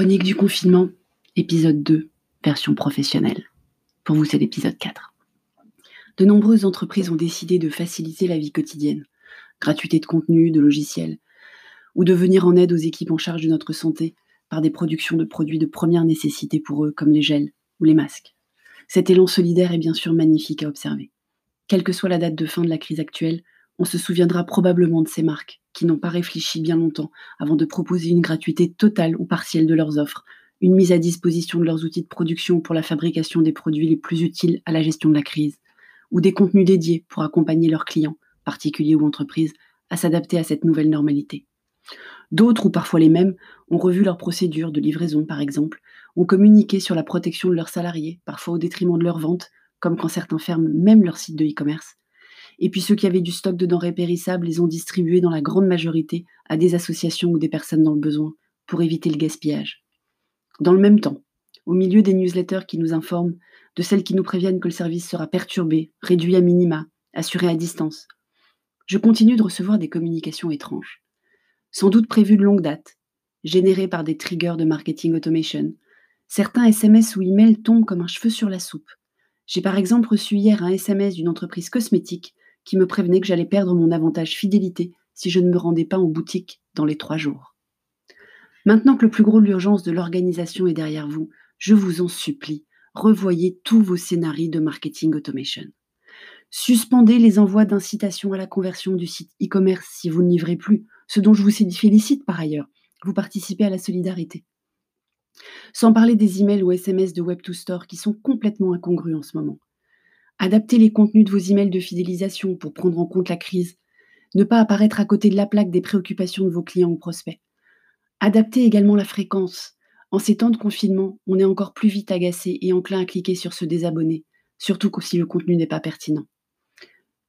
Chronique du confinement, épisode 2, version professionnelle. Pour vous, c'est l'épisode 4. De nombreuses entreprises ont décidé de faciliter la vie quotidienne, gratuité de contenu, de logiciels, ou de venir en aide aux équipes en charge de notre santé par des productions de produits de première nécessité pour eux, comme les gels ou les masques. Cet élan solidaire est bien sûr magnifique à observer. Quelle que soit la date de fin de la crise actuelle, on se souviendra probablement de ces marques n'ont pas réfléchi bien longtemps avant de proposer une gratuité totale ou partielle de leurs offres, une mise à disposition de leurs outils de production pour la fabrication des produits les plus utiles à la gestion de la crise, ou des contenus dédiés pour accompagner leurs clients, particuliers ou entreprises, à s'adapter à cette nouvelle normalité. D'autres, ou parfois les mêmes, ont revu leurs procédures de livraison, par exemple, ont communiqué sur la protection de leurs salariés, parfois au détriment de leurs ventes, comme quand certains ferment même leur site de e-commerce, et puis ceux qui avaient du stock de denrées périssables les ont distribués dans la grande majorité à des associations ou des personnes dans le besoin pour éviter le gaspillage. Dans le même temps, au milieu des newsletters qui nous informent, de celles qui nous préviennent que le service sera perturbé, réduit à minima, assuré à distance, je continue de recevoir des communications étranges, sans doute prévues de longue date, générées par des triggers de marketing automation. Certains SMS ou emails tombent comme un cheveu sur la soupe. J'ai par exemple reçu hier un SMS d'une entreprise cosmétique qui me prévenait que j'allais perdre mon avantage fidélité si je ne me rendais pas en boutique dans les trois jours. Maintenant que le plus gros de l'urgence de l'organisation est derrière vous, je vous en supplie, revoyez tous vos scénarios de marketing automation. Suspendez les envois d'incitation à la conversion du site e-commerce si vous ne livrez plus, ce dont je vous félicite par ailleurs. Vous participez à la solidarité. Sans parler des emails ou SMS de Web2Store qui sont complètement incongrus en ce moment. Adaptez les contenus de vos emails de fidélisation pour prendre en compte la crise. Ne pas apparaître à côté de la plaque des préoccupations de vos clients ou prospects. Adaptez également la fréquence. En ces temps de confinement, on est encore plus vite agacé et enclin à cliquer sur se désabonner, surtout si le contenu n'est pas pertinent.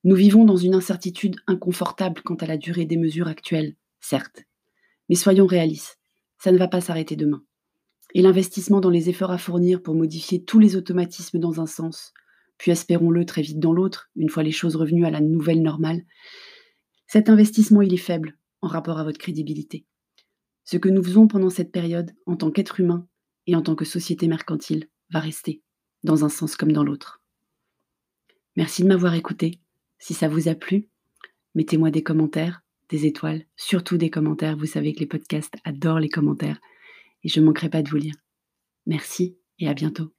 Nous vivons dans une incertitude inconfortable quant à la durée des mesures actuelles, certes. Mais soyons réalistes, ça ne va pas s'arrêter demain. Et l'investissement dans les efforts à fournir pour modifier tous les automatismes dans un sens, puis espérons-le très vite dans l'autre, une fois les choses revenues à la nouvelle normale, cet investissement, il est faible en rapport à votre crédibilité. Ce que nous faisons pendant cette période, en tant qu'être humain et en tant que société mercantile, va rester, dans un sens comme dans l'autre. Merci de m'avoir écouté. Si ça vous a plu, mettez-moi des commentaires, des étoiles, surtout des commentaires. Vous savez que les podcasts adorent les commentaires et je ne manquerai pas de vous lire. Merci et à bientôt.